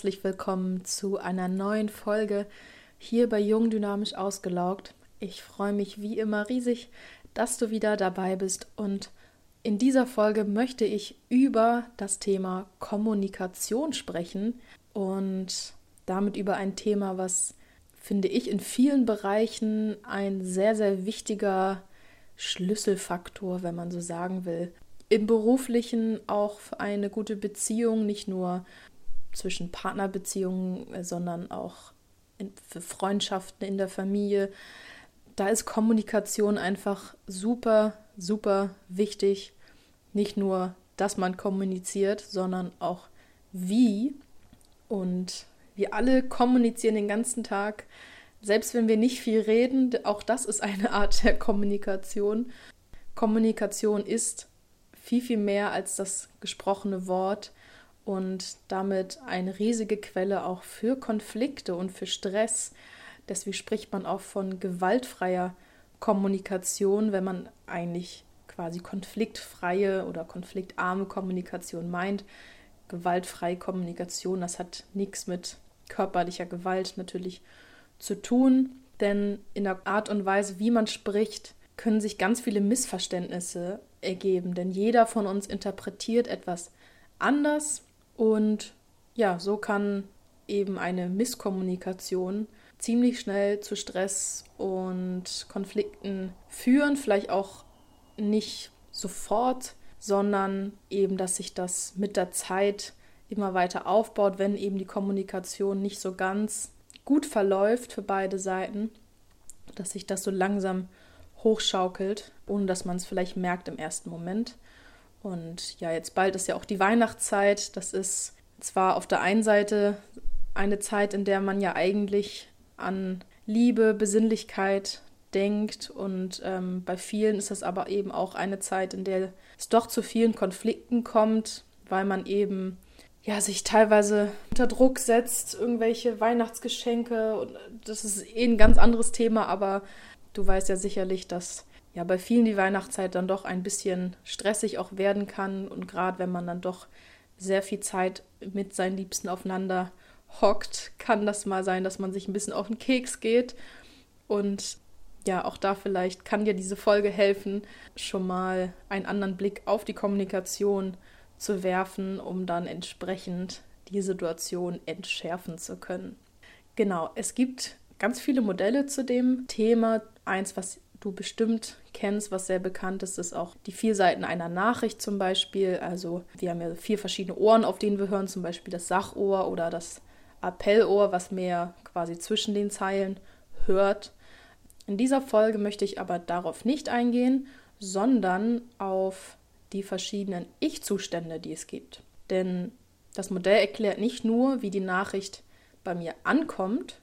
herzlich willkommen zu einer neuen Folge hier bei Jung Dynamisch Ausgelaugt. Ich freue mich wie immer riesig, dass du wieder dabei bist und in dieser Folge möchte ich über das Thema Kommunikation sprechen und damit über ein Thema, was finde ich in vielen Bereichen ein sehr, sehr wichtiger Schlüsselfaktor, wenn man so sagen will. Im beruflichen auch für eine gute Beziehung, nicht nur zwischen Partnerbeziehungen, äh, sondern auch in, für Freundschaften in der Familie. Da ist Kommunikation einfach super, super wichtig. Nicht nur, dass man kommuniziert, sondern auch wie. Und wir alle kommunizieren den ganzen Tag. Selbst wenn wir nicht viel reden, auch das ist eine Art der Kommunikation. Kommunikation ist viel, viel mehr als das gesprochene Wort und damit eine riesige Quelle auch für Konflikte und für Stress. Deswegen spricht man auch von gewaltfreier Kommunikation, wenn man eigentlich quasi konfliktfreie oder konfliktarme Kommunikation meint. Gewaltfreie Kommunikation, das hat nichts mit körperlicher Gewalt natürlich zu tun, denn in der Art und Weise, wie man spricht, können sich ganz viele Missverständnisse ergeben, denn jeder von uns interpretiert etwas anders und ja, so kann eben eine Misskommunikation ziemlich schnell zu Stress und Konflikten führen, vielleicht auch nicht sofort, sondern eben, dass sich das mit der Zeit immer weiter aufbaut, wenn eben die Kommunikation nicht so ganz gut verläuft für beide Seiten, dass sich das so langsam hochschaukelt, ohne dass man es vielleicht merkt im ersten Moment. Und ja, jetzt bald ist ja auch die Weihnachtszeit. Das ist zwar auf der einen Seite eine Zeit, in der man ja eigentlich an Liebe, Besinnlichkeit denkt. Und ähm, bei vielen ist das aber eben auch eine Zeit, in der es doch zu vielen Konflikten kommt, weil man eben ja, sich teilweise unter Druck setzt, irgendwelche Weihnachtsgeschenke. Und das ist eh ein ganz anderes Thema, aber du weißt ja sicherlich, dass ja bei vielen die Weihnachtszeit dann doch ein bisschen stressig auch werden kann und gerade wenn man dann doch sehr viel Zeit mit seinen Liebsten aufeinander hockt, kann das mal sein, dass man sich ein bisschen auf den Keks geht und ja, auch da vielleicht kann dir diese Folge helfen, schon mal einen anderen Blick auf die Kommunikation zu werfen, um dann entsprechend die Situation entschärfen zu können. Genau, es gibt ganz viele Modelle zu dem Thema. Eins, was du bestimmt kennst, was sehr bekannt ist, ist auch die vier Seiten einer Nachricht zum Beispiel. Also wir haben ja vier verschiedene Ohren, auf denen wir hören, zum Beispiel das Sachohr oder das Appellohr, was mehr quasi zwischen den Zeilen hört. In dieser Folge möchte ich aber darauf nicht eingehen, sondern auf die verschiedenen Ich-Zustände, die es gibt. Denn das Modell erklärt nicht nur, wie die Nachricht bei mir ankommt,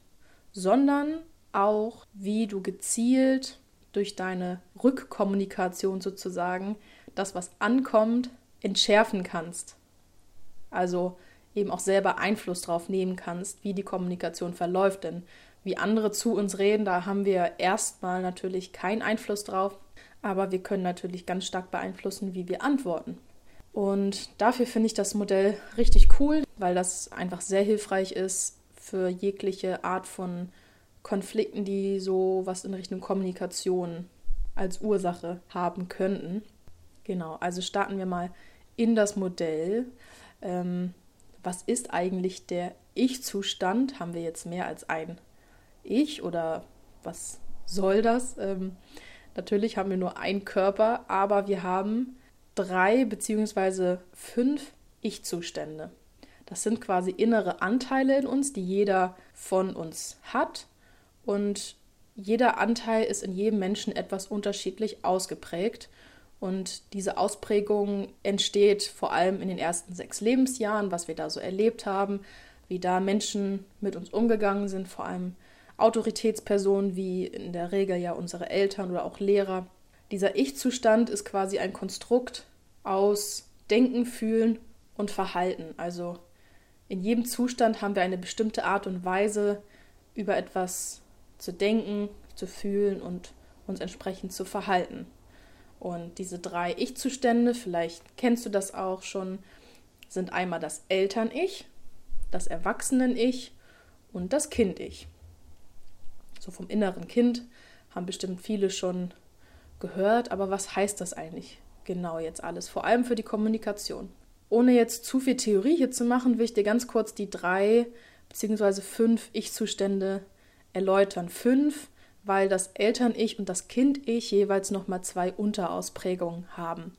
sondern auch, wie du gezielt durch deine Rückkommunikation sozusagen das, was ankommt, entschärfen kannst. Also eben auch selber Einfluss darauf nehmen kannst, wie die Kommunikation verläuft. Denn wie andere zu uns reden, da haben wir erstmal natürlich keinen Einfluss drauf, aber wir können natürlich ganz stark beeinflussen, wie wir antworten. Und dafür finde ich das Modell richtig cool, weil das einfach sehr hilfreich ist für jegliche Art von Konflikten, die so was in Richtung Kommunikation als Ursache haben könnten. Genau, also starten wir mal in das Modell. Ähm, was ist eigentlich der Ich-Zustand? Haben wir jetzt mehr als ein Ich oder was soll das? Ähm, natürlich haben wir nur einen Körper, aber wir haben drei beziehungsweise fünf Ich-Zustände. Das sind quasi innere Anteile in uns, die jeder von uns hat und jeder Anteil ist in jedem Menschen etwas unterschiedlich ausgeprägt. Und diese Ausprägung entsteht vor allem in den ersten sechs Lebensjahren, was wir da so erlebt haben, wie da Menschen mit uns umgegangen sind, vor allem Autoritätspersonen wie in der Regel ja unsere Eltern oder auch Lehrer. Dieser Ich-Zustand ist quasi ein Konstrukt aus Denken, Fühlen und Verhalten. Also in jedem Zustand haben wir eine bestimmte Art und Weise, über etwas zu denken, zu fühlen und uns entsprechend zu verhalten. Und diese drei Ich-Zustände, vielleicht kennst du das auch schon, sind einmal das Eltern-Ich, das Erwachsenen-Ich und das Kind-Ich. So vom inneren Kind haben bestimmt viele schon gehört, aber was heißt das eigentlich genau jetzt alles? Vor allem für die Kommunikation. Ohne jetzt zu viel Theorie hier zu machen, will ich dir ganz kurz die drei bzw. fünf Ich-Zustände erläutern. Fünf, weil das Eltern-Ich und das Kind-Ich jeweils nochmal zwei Unterausprägungen haben.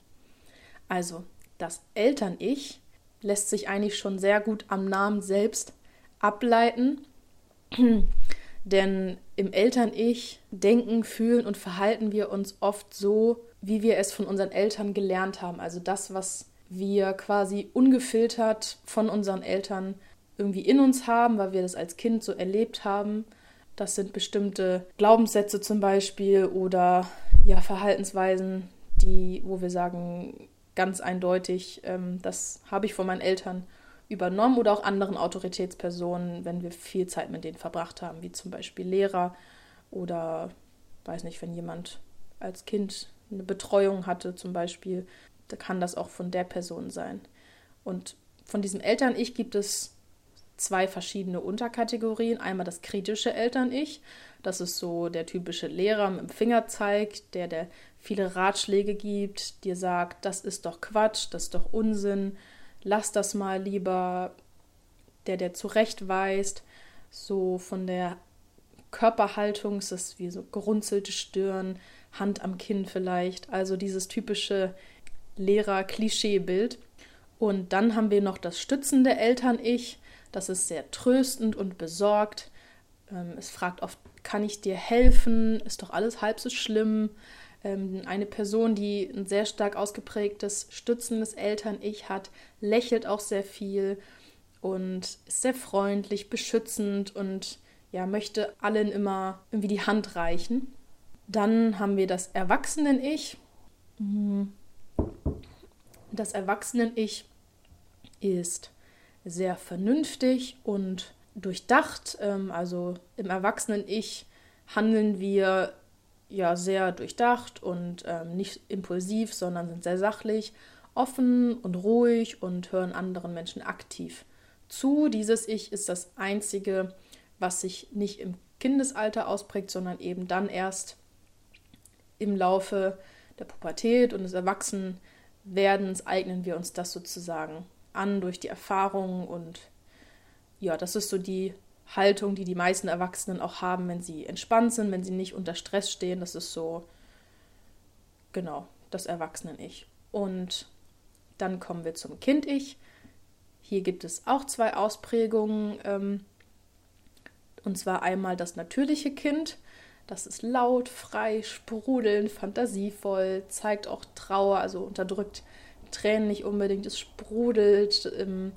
Also, das Eltern-Ich lässt sich eigentlich schon sehr gut am Namen selbst ableiten. Denn im Eltern-Ich denken, fühlen und verhalten wir uns oft so, wie wir es von unseren Eltern gelernt haben. Also das, was wir quasi ungefiltert von unseren Eltern irgendwie in uns haben, weil wir das als Kind so erlebt haben. Das sind bestimmte Glaubenssätze zum Beispiel oder ja, Verhaltensweisen, die, wo wir sagen, ganz eindeutig, ähm, das habe ich von meinen Eltern übernommen oder auch anderen Autoritätspersonen, wenn wir viel Zeit mit denen verbracht haben, wie zum Beispiel Lehrer oder weiß nicht, wenn jemand als Kind eine Betreuung hatte zum Beispiel, da kann das auch von der Person sein. Und von diesem Eltern-Ich gibt es zwei verschiedene Unterkategorien. Einmal das kritische Eltern-Ich, das ist so der typische Lehrer mit dem Fingerzeig, der, der viele Ratschläge gibt, dir sagt, das ist doch Quatsch, das ist doch Unsinn, lass das mal lieber, der, der zurechtweist, so von der Körperhaltung ist es wie so gerunzelte Stirn, Hand am Kinn vielleicht, also dieses typische Lehrer-Klischee-Bild. Und dann haben wir noch das stützende Eltern-Ich, das ist sehr tröstend und besorgt. Ähm, es fragt oft, kann ich dir helfen? Ist doch alles halb so schlimm. Ähm, eine Person, die ein sehr stark ausgeprägtes, stützendes Eltern-Ich hat, lächelt auch sehr viel und ist sehr freundlich, beschützend und ja, möchte allen immer irgendwie die Hand reichen. Dann haben wir das Erwachsenen-Ich. Mhm. Das Erwachsenen-Ich ist sehr vernünftig und durchdacht. Ähm, also im Erwachsenen-Ich handeln wir ja sehr durchdacht und ähm, nicht impulsiv, sondern sind sehr sachlich, offen und ruhig und hören anderen Menschen aktiv zu. Dieses Ich ist das einzige, was sich nicht im Kindesalter ausprägt, sondern eben dann erst im Laufe der Pubertät und des Erwachsenwerdens eignen wir uns das sozusagen an durch die Erfahrungen und ja, das ist so die Haltung, die die meisten Erwachsenen auch haben, wenn sie entspannt sind, wenn sie nicht unter Stress stehen. Das ist so, genau, das Erwachsenen-Ich. Und dann kommen wir zum Kind-Ich. Hier gibt es auch zwei Ausprägungen. Ähm, und zwar einmal das natürliche Kind. Das ist laut, frei, sprudelnd, fantasievoll, zeigt auch Trauer, also unterdrückt Tränen nicht unbedingt. Es sprudelt. Ähm,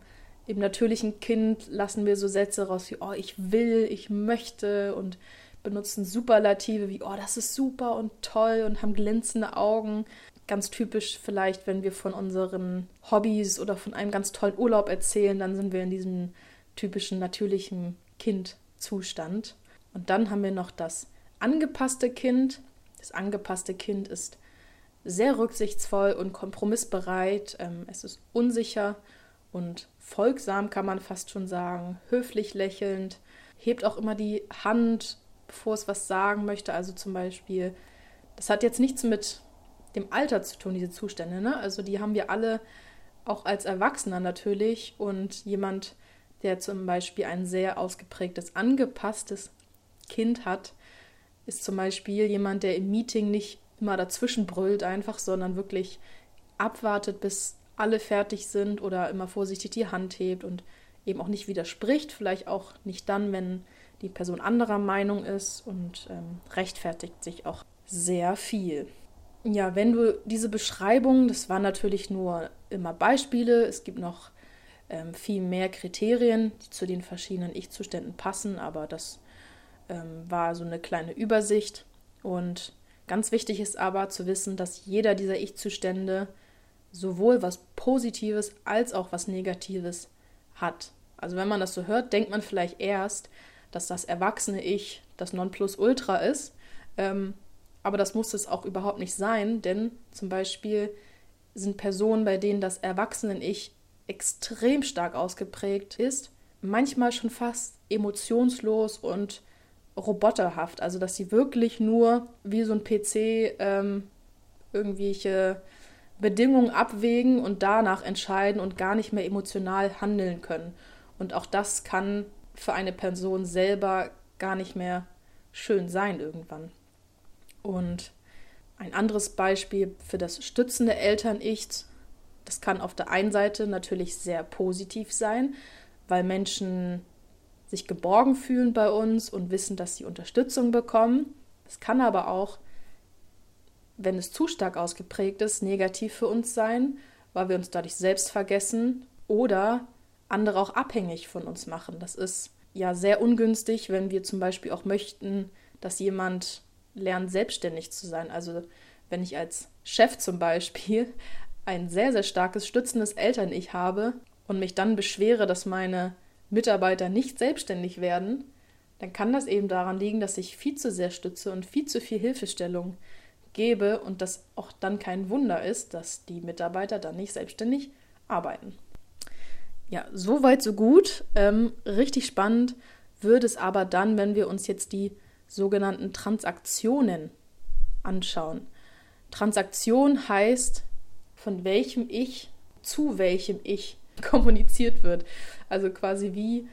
im natürlichen Kind lassen wir so Sätze raus wie, oh, ich will, ich möchte und benutzen Superlative wie, oh, das ist super und toll und haben glänzende Augen. Ganz typisch vielleicht, wenn wir von unseren Hobbys oder von einem ganz tollen Urlaub erzählen, dann sind wir in diesem typischen natürlichen Kindzustand. Und dann haben wir noch das angepasste Kind. Das angepasste Kind ist sehr rücksichtsvoll und kompromissbereit. Ähm, es ist unsicher und folgsam, kann man fast schon sagen, höflich lächelnd, hebt auch immer die Hand, bevor es was sagen möchte. Also zum Beispiel, das hat jetzt nichts mit dem Alter zu tun, diese Zustände. Ne? Also die haben wir alle auch als Erwachsener natürlich. Und jemand, der zum Beispiel ein sehr ausgeprägtes, angepasstes Kind hat, ist zum Beispiel jemand, der im Meeting nicht immer dazwischen brüllt einfach, sondern wirklich abwartet, bis alle fertig sind oder immer vorsichtig die Hand hebt und eben auch nicht widerspricht, vielleicht auch nicht dann, wenn die Person anderer Meinung ist und ähm, rechtfertigt sich auch sehr viel. Ja, wenn du diese Beschreibung, das waren natürlich nur immer Beispiele, es gibt noch ähm, viel mehr Kriterien, die zu den verschiedenen Ich-Zuständen passen, aber das ähm, war so eine kleine Übersicht. Und ganz wichtig ist aber zu wissen, dass jeder dieser Ich-Zustände sowohl was Positives als auch was Negatives hat. Also wenn man das so hört, denkt man vielleicht erst, dass das erwachsene Ich das Nonplusultra ist. Ähm, aber das muss es auch überhaupt nicht sein, denn zum Beispiel sind Personen, bei denen das Erwachsenen-Ich extrem stark ausgeprägt ist, manchmal schon fast emotionslos und roboterhaft. Also dass sie wirklich nur wie so ein PC ähm, irgendwelche Bedingungen abwägen und danach entscheiden und gar nicht mehr emotional handeln können. Und auch das kann für eine Person selber gar nicht mehr schön sein irgendwann. Und ein anderes Beispiel für das stützende Eltern-Ich, das kann auf der einen Seite natürlich sehr positiv sein, weil Menschen sich geborgen fühlen bei uns und wissen, dass sie Unterstützung bekommen. Es kann aber auch, wenn es zu stark ausgeprägt ist, negativ für uns sein, weil wir uns dadurch selbst vergessen oder andere auch abhängig von uns machen. Das ist ja sehr ungünstig, wenn wir zum Beispiel auch möchten, dass jemand lernt, selbstständig zu sein. Also wenn ich als Chef zum Beispiel ein sehr, sehr starkes, stützendes Eltern-Ich habe und mich dann beschwere, dass meine Mitarbeiter nicht selbstständig werden, dann kann das eben daran liegen, dass ich viel zu sehr stütze und viel zu viel Hilfestellung gebe und das auch dann kein Wunder ist, dass die Mitarbeiter dann nicht selbstständig arbeiten. Ja, so weit, so gut. Ähm, richtig spannend wird es aber dann, wenn wir uns jetzt die sogenannten Transaktionen anschauen. Transaktion heißt, von welchem Ich zu welchem Ich kommuniziert wird. Also quasi wie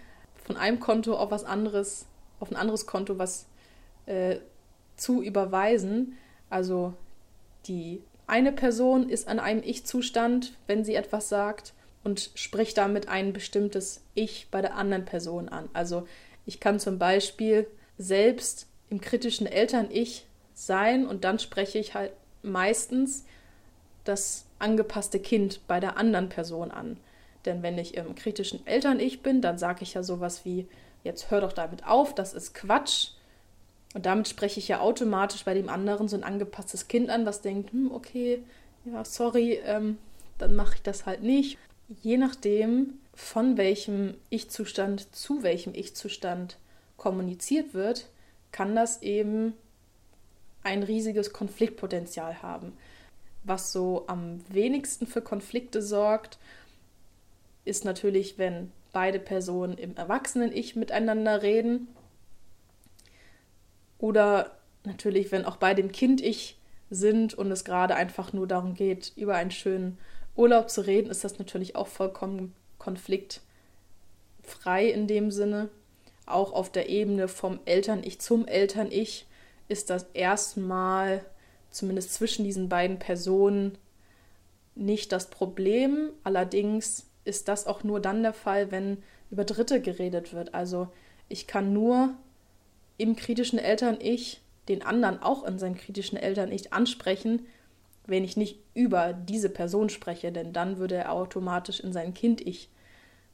von einem Konto auf was anderes, auf ein anderes Konto was äh, zu überweisen. Also die eine Person ist an einem Ich-Zustand, wenn sie etwas sagt und spricht damit ein bestimmtes Ich bei der anderen Person an. Also ich kann zum Beispiel selbst im kritischen Eltern-Ich sein und dann spreche ich halt meistens das angepasste Kind bei der anderen Person an. Denn wenn ich im kritischen Eltern-Ich bin, dann sage ich ja sowas wie, jetzt hör doch damit auf, das ist Quatsch. Und damit spreche ich ja automatisch bei dem anderen so ein angepasstes Kind an, was denkt, hm, okay, ja, sorry, ähm, dann mache ich das halt nicht. Je nachdem, von welchem Ich-Zustand zu welchem Ich-Zustand kommuniziert wird, kann das eben ein riesiges Konfliktpotenzial haben. Was so am wenigsten für Konflikte sorgt, ist natürlich, wenn beide Personen im Erwachsenen-Ich miteinander reden. Oder natürlich, wenn auch beide im Kind-Ich sind und es gerade einfach nur darum geht, über einen schönen Urlaub zu reden, ist das natürlich auch vollkommen konfliktfrei in dem Sinne. Auch auf der Ebene vom Eltern-Ich zum Eltern-Ich ist das erstmal, zumindest zwischen diesen beiden Personen, nicht das Problem. Allerdings ist das auch nur dann der Fall, wenn über Dritte geredet wird. Also ich kann nur im kritischen Eltern-Ich den anderen auch in seinem kritischen Eltern-Ich ansprechen, wenn ich nicht über diese Person spreche, denn dann würde er automatisch in sein Kind-Ich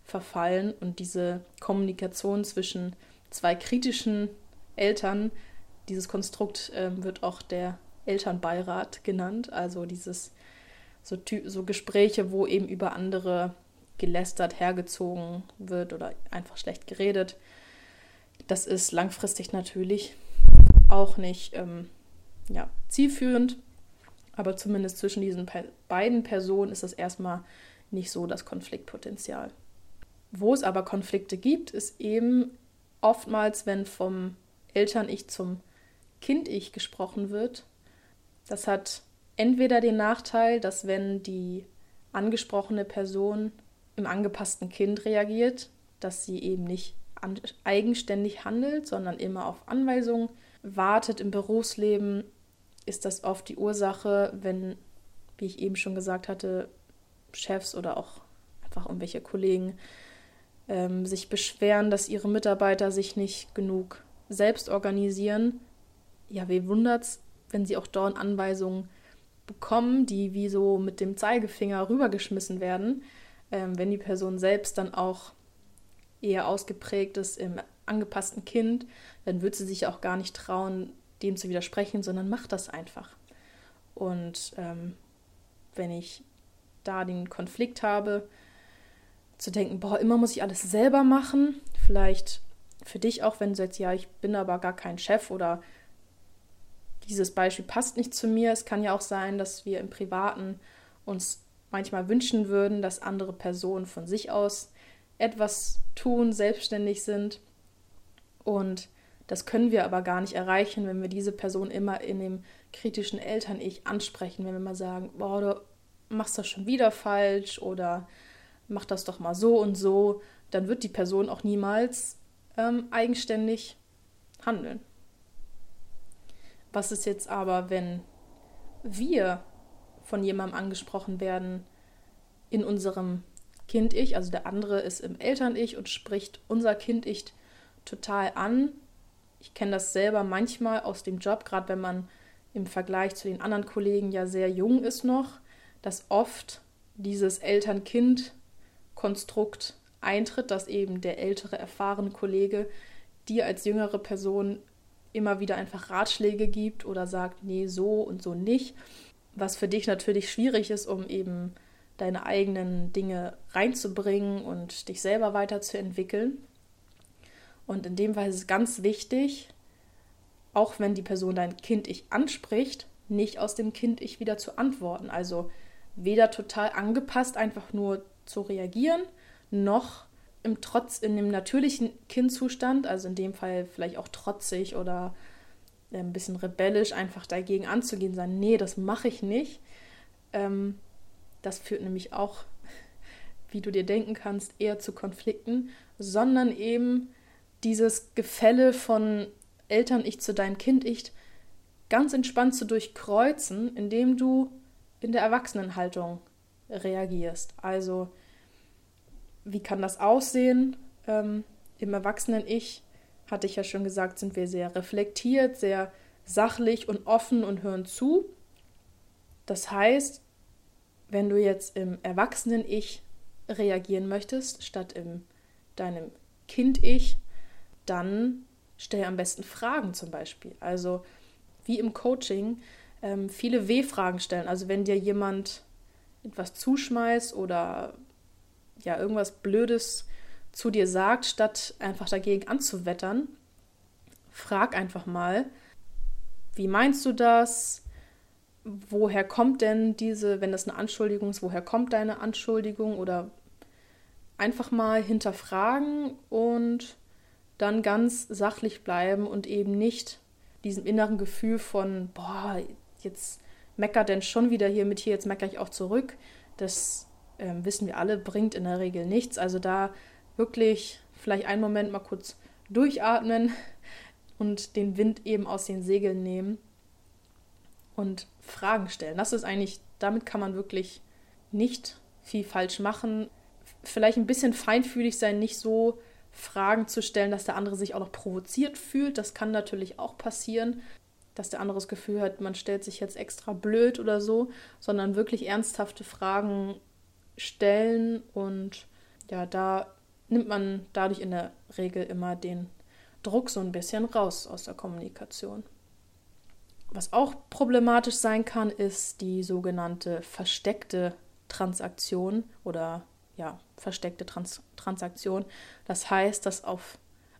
verfallen und diese Kommunikation zwischen zwei kritischen Eltern, dieses Konstrukt äh, wird auch der Elternbeirat genannt, also dieses so, so Gespräche, wo eben über andere gelästert, hergezogen wird oder einfach schlecht geredet. Das ist langfristig natürlich auch nicht ähm, ja, zielführend, aber zumindest zwischen diesen pe beiden Personen ist das erstmal nicht so das Konfliktpotenzial. Wo es aber Konflikte gibt, ist eben oftmals, wenn vom Eltern-Ich zum Kind-Ich gesprochen wird. Das hat entweder den Nachteil, dass wenn die angesprochene Person im angepassten Kind reagiert, dass sie eben nicht eigenständig handelt, sondern immer auf Anweisungen wartet im Berufsleben, ist das oft die Ursache, wenn, wie ich eben schon gesagt hatte, Chefs oder auch einfach irgendwelche Kollegen ähm, sich beschweren, dass ihre Mitarbeiter sich nicht genug selbst organisieren. Ja, wie wundert's, wenn sie auch dort Anweisungen bekommen, die wie so mit dem Zeigefinger rübergeschmissen werden ähm, wenn die Person selbst dann auch eher ausgeprägt ist im angepassten Kind, dann wird sie sich auch gar nicht trauen, dem zu widersprechen, sondern macht das einfach. Und ähm, wenn ich da den Konflikt habe, zu denken, boah, immer muss ich alles selber machen, vielleicht für dich auch, wenn du sagst, ja, ich bin aber gar kein Chef oder dieses Beispiel passt nicht zu mir. Es kann ja auch sein, dass wir im Privaten uns manchmal wünschen würden, dass andere Personen von sich aus etwas tun, selbstständig sind. Und das können wir aber gar nicht erreichen, wenn wir diese Person immer in dem kritischen Eltern-Ich ansprechen, wenn wir mal sagen, boah, du machst das schon wieder falsch oder mach das doch mal so und so, dann wird die Person auch niemals ähm, eigenständig handeln. Was ist jetzt aber, wenn wir von jemandem angesprochen werden in unserem Kind-Ich, also der andere ist im Eltern-Ich und spricht unser Kind-Ich total an. Ich kenne das selber manchmal aus dem Job, gerade wenn man im Vergleich zu den anderen Kollegen ja sehr jung ist noch, dass oft dieses Eltern-Kind-Konstrukt eintritt, dass eben der ältere, erfahrene Kollege dir als jüngere Person immer wieder einfach Ratschläge gibt oder sagt, nee, so und so nicht. Was für dich natürlich schwierig ist, um eben deine eigenen Dinge reinzubringen und dich selber weiterzuentwickeln. Und in dem Fall ist es ganz wichtig, auch wenn die Person dein Kind-Ich anspricht, nicht aus dem Kind-Ich wieder zu antworten. Also weder total angepasst einfach nur zu reagieren, noch im Trotz, in dem natürlichen Kindzustand, also in dem Fall vielleicht auch trotzig oder ein bisschen rebellisch, einfach dagegen anzugehen, sagen, nee, das mache ich nicht. Ähm, das führt nämlich auch, wie du dir denken kannst, eher zu Konflikten, sondern eben dieses Gefälle von Eltern-Ich zu deinem Kind-Ich ganz entspannt zu durchkreuzen, indem du in der Erwachsenenhaltung reagierst. Also wie kann das aussehen? Ähm, Im Erwachsenen-Ich, hatte ich ja schon gesagt, sind wir sehr reflektiert, sehr sachlich und offen und hören zu. Das heißt, wenn du jetzt im Erwachsenen-Ich reagieren möchtest, statt in deinem Kind-Ich, dann stell am besten Fragen zum Beispiel. Also wie im Coaching, ähm, viele W-Fragen stellen. Also wenn dir jemand etwas zuschmeißt oder ja irgendwas Blödes zu dir sagt, statt einfach dagegen anzuwettern, frag einfach mal, wie meinst du das? Woher kommt denn diese, wenn das eine Anschuldigung ist, woher kommt deine Anschuldigung? Oder einfach mal hinterfragen und dann ganz sachlich bleiben und eben nicht diesem inneren Gefühl von, boah, jetzt meckert denn schon wieder hier mit hier, jetzt meckere ich auch zurück. Das äh, wissen wir alle, bringt in der Regel nichts. Also da wirklich vielleicht einen Moment mal kurz durchatmen und den Wind eben aus den Segeln nehmen und Fragen stellen. Das ist eigentlich, damit kann man wirklich nicht viel falsch machen. Vielleicht ein bisschen feinfühlig sein, nicht so Fragen zu stellen, dass der andere sich auch noch provoziert fühlt. Das kann natürlich auch passieren, dass der andere das Gefühl hat, man stellt sich jetzt extra blöd oder so, sondern wirklich ernsthafte Fragen stellen und ja, da nimmt man dadurch in der Regel immer den Druck so ein bisschen raus aus der Kommunikation. Was auch problematisch sein kann, ist die sogenannte versteckte Transaktion oder ja, versteckte Trans Transaktion. Das heißt, dass auf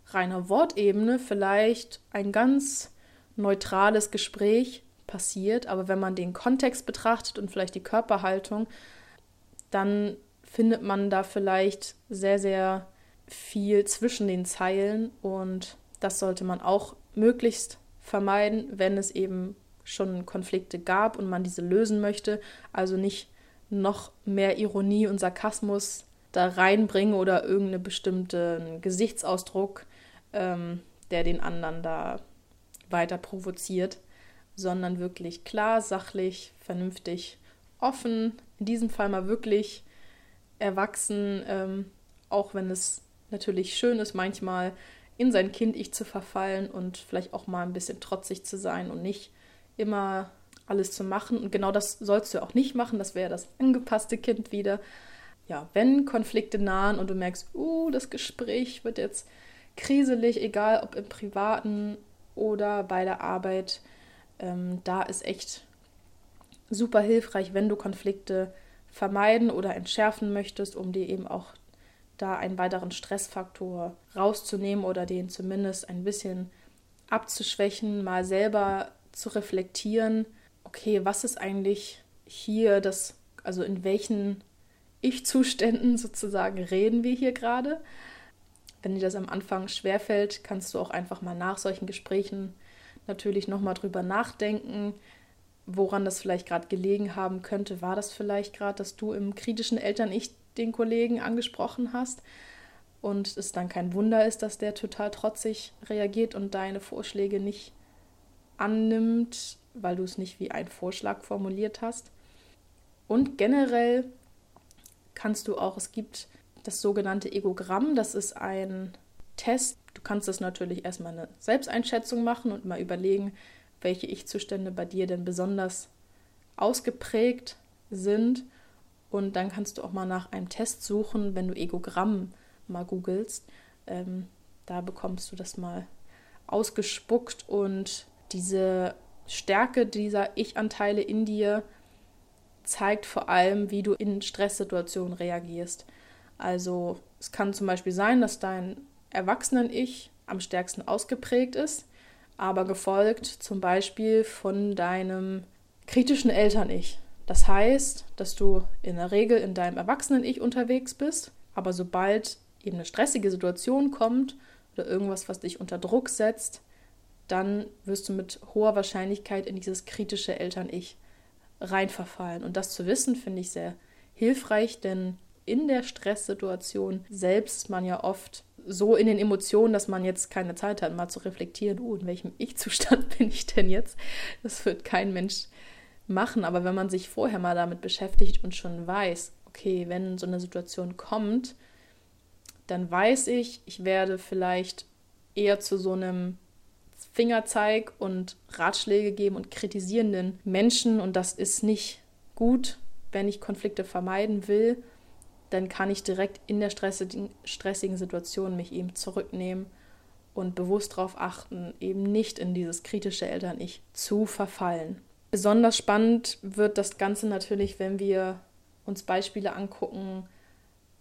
reiner Wortebene vielleicht ein ganz neutrales Gespräch passiert, aber wenn man den Kontext betrachtet und vielleicht die Körperhaltung, dann findet man da vielleicht sehr, sehr viel zwischen den Zeilen und das sollte man auch möglichst vermeiden, wenn es eben schon Konflikte gab und man diese lösen möchte. Also nicht noch mehr Ironie und Sarkasmus da reinbringen oder irgendeinen bestimmten Gesichtsausdruck, ähm, der den anderen da weiter provoziert, sondern wirklich klar, sachlich, vernünftig, offen, in diesem Fall mal wirklich erwachsen, ähm, auch wenn es natürlich schön ist, manchmal in sein Kind-Ich zu verfallen und vielleicht auch mal ein bisschen trotzig zu sein und nicht immer alles zu machen. Und genau das sollst du auch nicht machen. Das wäre das angepasste Kind wieder. Ja, wenn Konflikte nahen und du merkst, uh, das Gespräch wird jetzt kriselig, egal ob im Privaten oder bei der Arbeit, ähm, da ist echt super hilfreich, wenn du Konflikte vermeiden oder entschärfen möchtest, um dir eben auch da einen weiteren Stressfaktor rauszunehmen oder den zumindest ein bisschen abzuschwächen, mal selber zu reflektieren, okay, was ist eigentlich hier das, also in welchen Ich-Zuständen sozusagen reden wir hier gerade. Wenn dir das am Anfang schwerfällt, kannst du auch einfach mal nach solchen Gesprächen natürlich nochmal drüber nachdenken, woran das vielleicht gerade gelegen haben könnte. War das vielleicht gerade, dass du im kritischen Eltern-Ich den Kollegen angesprochen hast und es dann kein Wunder ist, dass der total trotzig reagiert und deine Vorschläge nicht annimmt, weil du es nicht wie ein Vorschlag formuliert hast. Und generell kannst du auch, es gibt das sogenannte Egogramm, das ist ein Test. Du kannst das natürlich erstmal eine Selbsteinschätzung machen und mal überlegen, welche Ich-Zustände bei dir denn besonders ausgeprägt sind. Und dann kannst du auch mal nach einem Test suchen, wenn du Egogramm mal googelst. Ähm, da bekommst du das mal ausgespuckt und diese Stärke dieser Ich-Anteile in dir zeigt vor allem, wie du in Stresssituationen reagierst. Also es kann zum Beispiel sein, dass dein Erwachsenen-Ich am stärksten ausgeprägt ist, aber gefolgt zum Beispiel von deinem kritischen Eltern-Ich. Das heißt, dass du in der Regel in deinem Erwachsenen-Ich unterwegs bist, aber sobald eben eine stressige Situation kommt oder irgendwas, was dich unter Druck setzt, dann wirst du mit hoher Wahrscheinlichkeit in dieses kritische Eltern-Ich reinverfallen. Und das zu wissen, finde ich sehr hilfreich, denn in der Stresssituation selbst man ja oft so in den Emotionen, dass man jetzt keine Zeit hat, mal zu reflektieren, oh, in welchem Ich-Zustand bin ich denn jetzt? Das wird kein Mensch machen. Aber wenn man sich vorher mal damit beschäftigt und schon weiß, okay, wenn so eine Situation kommt, dann weiß ich, ich werde vielleicht eher zu so einem Fingerzeig und Ratschläge geben und kritisierenden Menschen und das ist nicht gut, wenn ich Konflikte vermeiden will, dann kann ich direkt in der stressigen, Situation mich eben zurücknehmen und bewusst darauf achten, eben nicht in dieses kritische Eltern-Ich zu verfallen. Besonders spannend wird das Ganze natürlich, wenn wir uns Beispiele angucken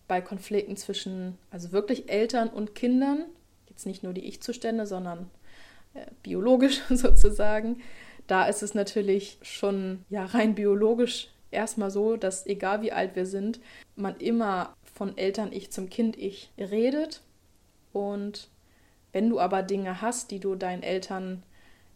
bei Konflikten zwischen, also wirklich Eltern und Kindern, jetzt nicht nur die Ich-Zustände, sondern äh, biologisch sozusagen. Da ist es natürlich schon ja rein biologisch erstmal so, dass egal wie alt wir sind, man immer von Eltern-Ich zum Kind-Ich redet. Und wenn du aber Dinge hast, die du deinen Eltern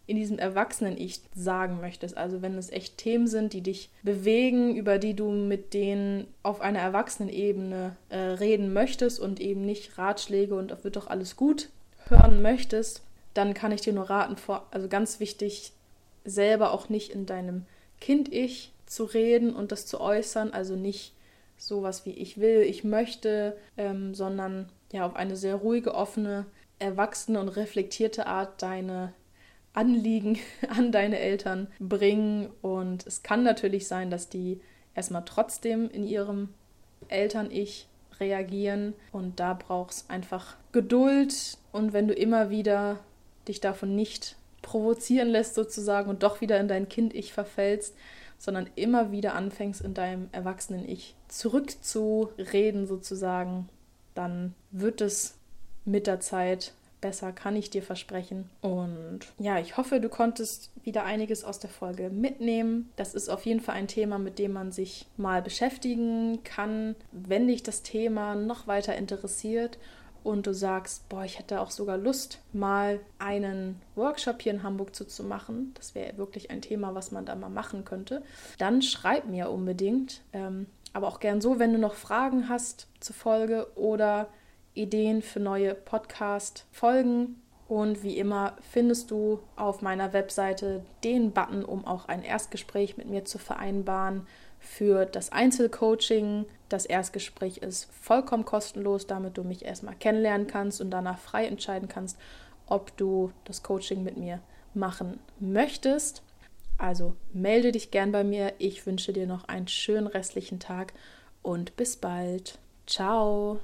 in diesem Erwachsenen-Ich sagen möchtest, also wenn es echt Themen sind, die dich bewegen, über die du mit denen auf einer Erwachsenenebene äh, reden möchtest und eben nicht Ratschläge und wird doch alles gut hören möchtest, dann kann ich dir nur raten, also ganz wichtig, selber auch nicht in deinem Kind-Ich zu reden und das zu äußern, also nicht sowas wie ich will, ich möchte, ähm, sondern ja auf eine sehr ruhige, offene, erwachsene und reflektierte Art deine Anliegen an deine Eltern bringen. Und es kann natürlich sein, dass die erstmal trotzdem in ihrem Eltern-Ich reagieren. Und da braucht es einfach Geduld. Und wenn du immer wieder dich davon nicht provozieren lässt sozusagen und doch wieder in dein Kind-Ich verfällst, sondern immer wieder anfängst in deinem Erwachsenen-Ich zurückzureden sozusagen, dann wird es mit der Zeit besser, kann ich dir versprechen. Und ja, ich hoffe, du konntest wieder einiges aus der Folge mitnehmen. Das ist auf jeden Fall ein Thema, mit dem man sich mal beschäftigen kann, wenn dich das Thema noch weiter interessiert und du sagst, boah, ich hätte auch sogar Lust, mal einen Workshop hier in Hamburg zu, zu machen, das wäre wirklich ein Thema, was man da mal machen könnte, dann schreib mir unbedingt. Ähm, aber auch gern so, wenn du noch Fragen hast zur Folge oder Ideen für neue Podcast-Folgen. Und wie immer findest du auf meiner Webseite den Button, um auch ein Erstgespräch mit mir zu vereinbaren für das Einzelcoaching. Das Erstgespräch ist vollkommen kostenlos, damit du mich erstmal kennenlernen kannst und danach frei entscheiden kannst, ob du das Coaching mit mir machen möchtest. Also melde dich gern bei mir. Ich wünsche dir noch einen schönen restlichen Tag und bis bald. Ciao.